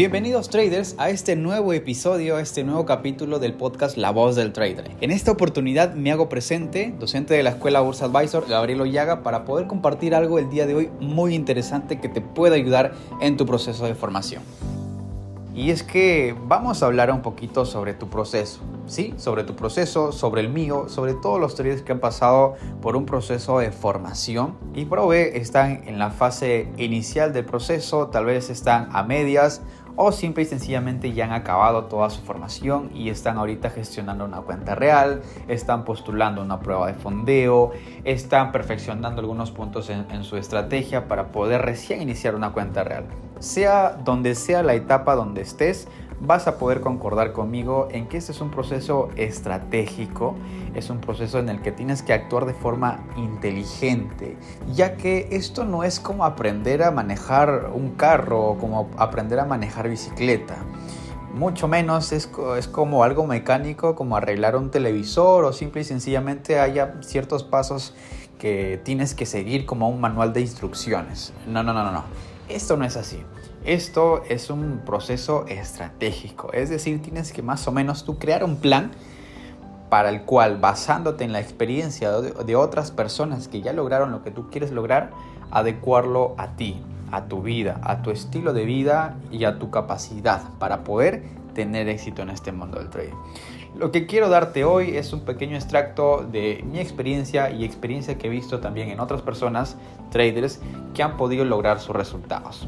Bienvenidos traders a este nuevo episodio, a este nuevo capítulo del podcast La Voz del Trader. En esta oportunidad me hago presente, docente de la Escuela Bursa Advisor, Gabriel Ollaga, para poder compartir algo el día de hoy muy interesante que te pueda ayudar en tu proceso de formación. Y es que vamos a hablar un poquito sobre tu proceso, ¿sí? Sobre tu proceso, sobre el mío, sobre todos los traders que han pasado por un proceso de formación y B están en la fase inicial del proceso, tal vez están a medias o simple y sencillamente ya han acabado toda su formación y están ahorita gestionando una cuenta real, están postulando una prueba de fondeo, están perfeccionando algunos puntos en, su estrategia para poder recién iniciar una cuenta real. Sea donde sea la etapa donde estés, vas a poder concordar conmigo en que este es un proceso estratégico, es un proceso en el que tienes que actuar de forma inteligente, ya que esto no es como aprender a manejar un carro o como aprender a manejar bicicleta. Mucho menos es, es como algo mecánico, como arreglar un televisor o simple y sencillamente haya ciertos pasos que tienes que seguir como un manual de instrucciones. No, no, no, no, no. Esto no es así. Esto es un proceso estratégico, es decir, tienes que más o menos tú crear un plan para el cual, basándote en la experiencia de otras personas que ya lograron lo que tú quieres lograr, adecuarlo a ti, a tu vida, a tu estilo de vida y a tu capacidad para poder tener éxito en este mundo del trading. Lo que quiero darte hoy es un pequeño extracto de mi experiencia y experiencia que he visto también en otras personas, traders, que han podido lograr sus resultados.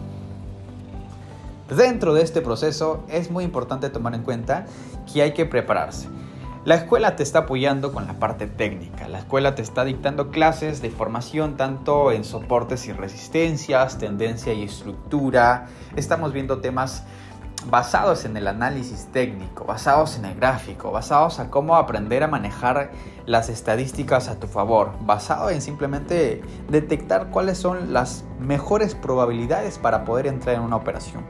Dentro de este proceso es muy importante tomar en cuenta que hay que prepararse. La escuela te está apoyando con la parte técnica, la escuela te está dictando clases de formación tanto en soportes y resistencias, tendencia y estructura. Estamos viendo temas basados en el análisis técnico, basados en el gráfico, basados a cómo aprender a manejar las estadísticas a tu favor, basado en simplemente detectar cuáles son las mejores probabilidades para poder entrar en una operación.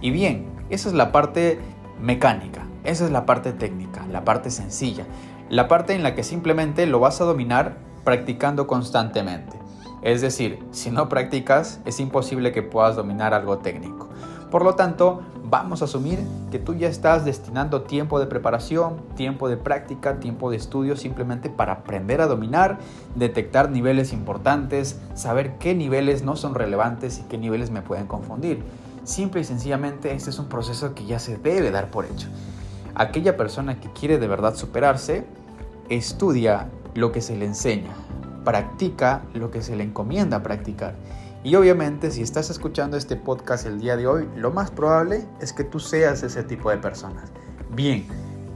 Y bien, esa es la parte mecánica, esa es la parte técnica, la parte sencilla, la parte en la que simplemente lo vas a dominar practicando constantemente. Es decir, si no practicas, es imposible que puedas dominar algo técnico. Por lo tanto, vamos a asumir que tú ya estás destinando tiempo de preparación, tiempo de práctica, tiempo de estudio simplemente para aprender a dominar, detectar niveles importantes, saber qué niveles no son relevantes y qué niveles me pueden confundir. Simple y sencillamente este es un proceso que ya se debe dar por hecho. Aquella persona que quiere de verdad superarse, estudia lo que se le enseña, practica lo que se le encomienda practicar. Y obviamente si estás escuchando este podcast el día de hoy, lo más probable es que tú seas ese tipo de personas. Bien,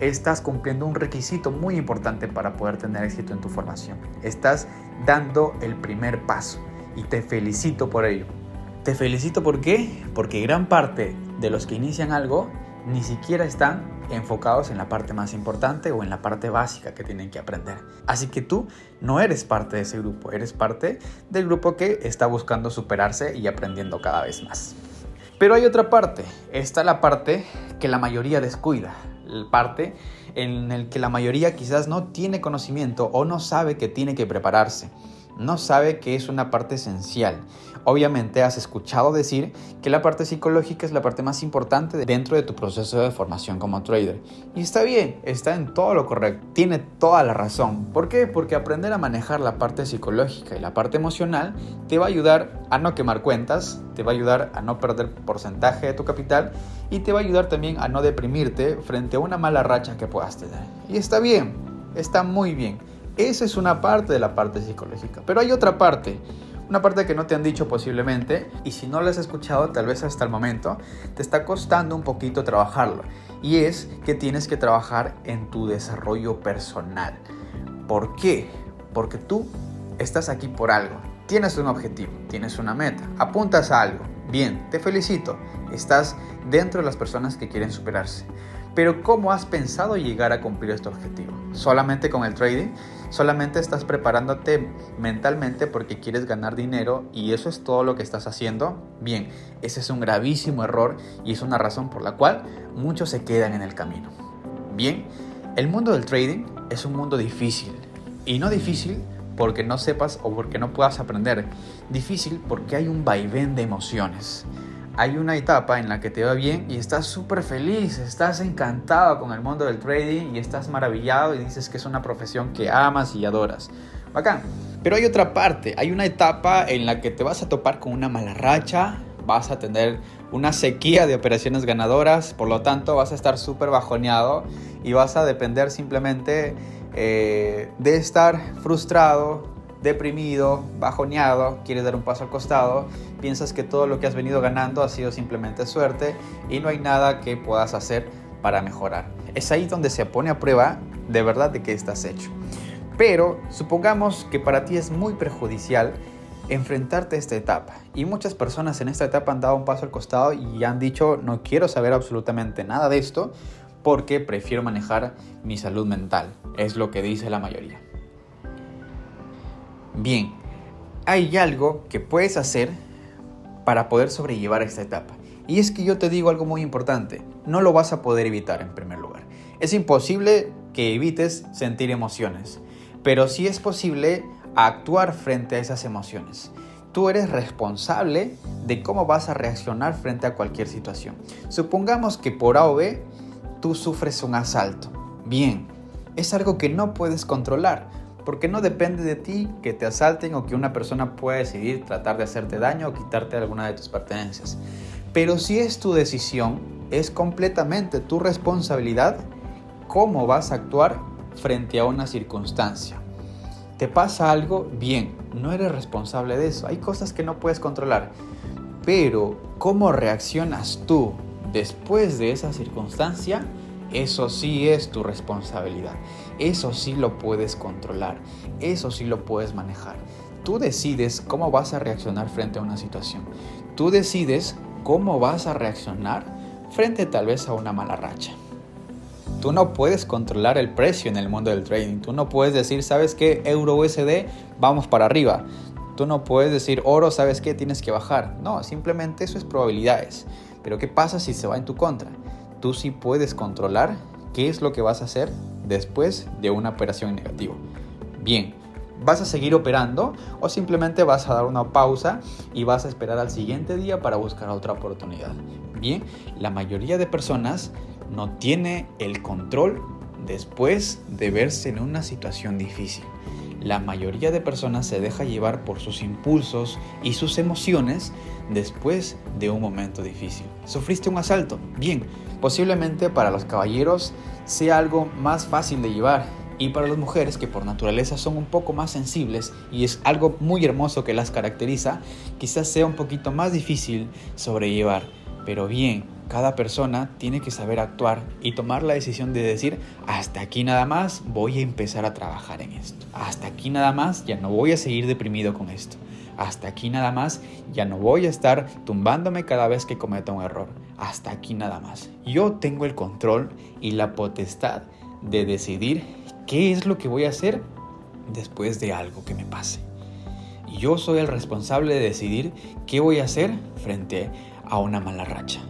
estás cumpliendo un requisito muy importante para poder tener éxito en tu formación. Estás dando el primer paso y te felicito por ello. Te felicito ¿por qué? Porque gran parte de los que inician algo ni siquiera están enfocados en la parte más importante o en la parte básica que tienen que aprender. Así que tú no eres parte de ese grupo, eres parte del grupo que está buscando superarse y aprendiendo cada vez más. Pero hay otra parte, está la parte que la mayoría descuida, la parte en el que la mayoría quizás no tiene conocimiento o no sabe que tiene que prepararse no sabe que es una parte esencial. Obviamente has escuchado decir que la parte psicológica es la parte más importante dentro de tu proceso de formación como trader. Y está bien, está en todo lo correcto, tiene toda la razón. ¿Por qué? Porque aprender a manejar la parte psicológica y la parte emocional te va a ayudar a no quemar cuentas, te va a ayudar a no perder porcentaje de tu capital y te va a ayudar también a no deprimirte frente a una mala racha que puedas tener. Y está bien, está muy bien. Esa es una parte de la parte psicológica. Pero hay otra parte, una parte que no te han dicho posiblemente, y si no la has escuchado tal vez hasta el momento, te está costando un poquito trabajarlo. Y es que tienes que trabajar en tu desarrollo personal. ¿Por qué? Porque tú estás aquí por algo. Tienes un objetivo, tienes una meta, apuntas a algo. Bien, te felicito. Estás dentro de las personas que quieren superarse. Pero ¿cómo has pensado llegar a cumplir este objetivo? ¿Solamente con el trading? ¿Solamente estás preparándote mentalmente porque quieres ganar dinero y eso es todo lo que estás haciendo? Bien, ese es un gravísimo error y es una razón por la cual muchos se quedan en el camino. Bien, el mundo del trading es un mundo difícil y no difícil porque no sepas o porque no puedas aprender. Difícil porque hay un vaivén de emociones hay una etapa en la que te va bien y estás súper feliz, estás encantado con el mundo del trading y estás maravillado y dices que es una profesión que amas y adoras. Bacán. Pero hay otra parte, hay una etapa en la que te vas a topar con una mala racha, vas a tener una sequía de operaciones ganadoras, por lo tanto vas a estar súper bajoneado y vas a depender simplemente eh, de estar frustrado, deprimido, bajoneado, quieres dar un paso al costado, piensas que todo lo que has venido ganando ha sido simplemente suerte y no hay nada que puedas hacer para mejorar. Es ahí donde se pone a prueba de verdad de qué estás hecho. Pero supongamos que para ti es muy perjudicial enfrentarte a esta etapa. Y muchas personas en esta etapa han dado un paso al costado y han dicho, no quiero saber absolutamente nada de esto porque prefiero manejar mi salud mental. Es lo que dice la mayoría. Bien, hay algo que puedes hacer para poder sobrellevar esta etapa. Y es que yo te digo algo muy importante, no lo vas a poder evitar en primer lugar. Es imposible que evites sentir emociones, pero sí es posible actuar frente a esas emociones. Tú eres responsable de cómo vas a reaccionar frente a cualquier situación. Supongamos que por A o B tú sufres un asalto. Bien, es algo que no puedes controlar, porque no depende de ti que te asalten o que una persona pueda decidir tratar de hacerte daño o quitarte alguna de tus pertenencias. Pero si es tu decisión, es completamente tu responsabilidad cómo vas a actuar frente a una circunstancia. ¿Te pasa algo? Bien, no eres responsable de eso. Hay cosas que no puedes controlar. Pero cómo reaccionas tú después de esa circunstancia, eso sí es tu responsabilidad. Eso sí lo puedes controlar. Eso sí lo puedes manejar. Tú decides cómo vas a reaccionar frente a una situación. Tú decides cómo vas a reaccionar frente tal vez a una mala racha. Tú no puedes controlar el precio en el mundo del trading. Tú no puedes decir, ¿sabes qué? Euro USD, vamos para arriba. Tú no puedes decir, oro, ¿sabes qué? Tienes que bajar. No, simplemente eso es probabilidades. Pero ¿qué pasa si se va en tu contra? Tú sí puedes controlar qué es lo que vas a hacer después de una operación negativa. Bien, ¿vas a seguir operando o simplemente vas a dar una pausa y vas a esperar al siguiente día para buscar otra oportunidad? Bien, la mayoría de personas no tiene el control después de verse en una situación difícil. La mayoría de personas se deja llevar por sus impulsos y sus emociones después de un momento difícil. ¿Sufriste un asalto? Bien, posiblemente para los caballeros sea algo más fácil de llevar y para las mujeres que por naturaleza son un poco más sensibles y es algo muy hermoso que las caracteriza, quizás sea un poquito más difícil sobrellevar. Pero bien, cada persona tiene que saber actuar y tomar la decisión de decir, hasta aquí nada más voy a empezar a trabajar en esto. Hasta aquí nada más ya no voy a seguir deprimido con esto. Hasta aquí nada más ya no voy a estar tumbándome cada vez que cometa un error. Hasta aquí nada más. Yo tengo el control y la potestad de decidir qué es lo que voy a hacer después de algo que me pase. Yo soy el responsable de decidir qué voy a hacer frente a una mala racha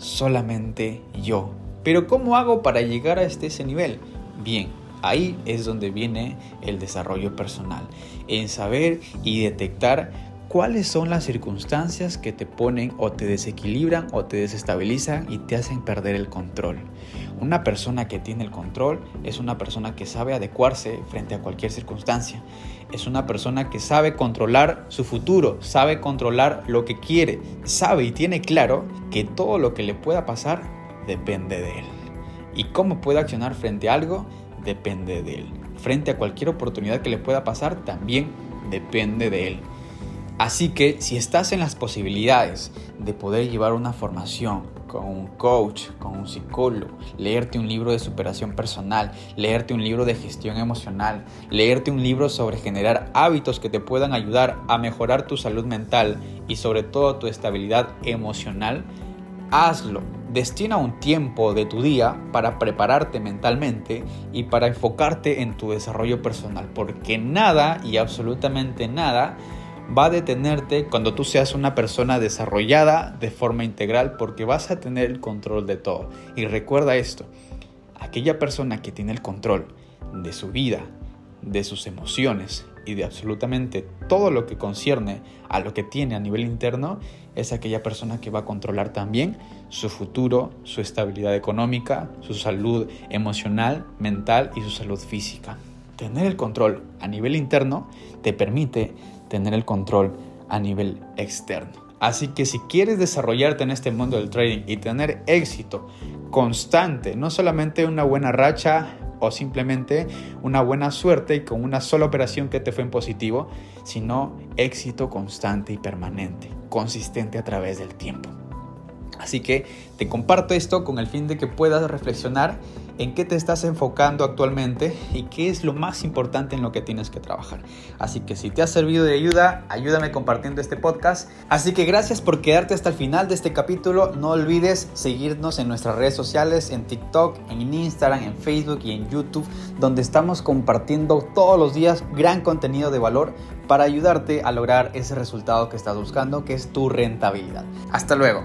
solamente yo. Pero ¿cómo hago para llegar a este, ese nivel? Bien, ahí es donde viene el desarrollo personal, en saber y detectar cuáles son las circunstancias que te ponen o te desequilibran o te desestabilizan y te hacen perder el control. Una persona que tiene el control es una persona que sabe adecuarse frente a cualquier circunstancia. Es una persona que sabe controlar su futuro, sabe controlar lo que quiere, sabe y tiene claro que todo lo que le pueda pasar depende de él. Y cómo puede accionar frente a algo depende de él. Frente a cualquier oportunidad que le pueda pasar también depende de él. Así que si estás en las posibilidades de poder llevar una formación con un coach, con un psicólogo, leerte un libro de superación personal, leerte un libro de gestión emocional, leerte un libro sobre generar hábitos que te puedan ayudar a mejorar tu salud mental y sobre todo tu estabilidad emocional, hazlo. Destina un tiempo de tu día para prepararte mentalmente y para enfocarte en tu desarrollo personal, porque nada y absolutamente nada va a detenerte cuando tú seas una persona desarrollada de forma integral porque vas a tener el control de todo. Y recuerda esto, aquella persona que tiene el control de su vida, de sus emociones y de absolutamente todo lo que concierne a lo que tiene a nivel interno es aquella persona que va a controlar también su futuro, su estabilidad económica, su salud emocional, mental y su salud física. Tener el control a nivel interno te permite tener el control a nivel externo. Así que si quieres desarrollarte en este mundo del trading y tener éxito constante, no solamente una buena racha o simplemente una buena suerte y con una sola operación que te fue en positivo, sino éxito constante y permanente, consistente a través del tiempo. Así que te comparto esto con el fin de que puedas reflexionar en qué te estás enfocando actualmente y qué es lo más importante en lo que tienes que trabajar. Así que si te ha servido de ayuda, ayúdame compartiendo este podcast. Así que gracias por quedarte hasta el final de este capítulo. No olvides seguirnos en nuestras redes sociales, en TikTok, en Instagram, en Facebook y en YouTube, donde estamos compartiendo todos los días gran contenido de valor para ayudarte a lograr ese resultado que estás buscando, que es tu rentabilidad. Hasta luego.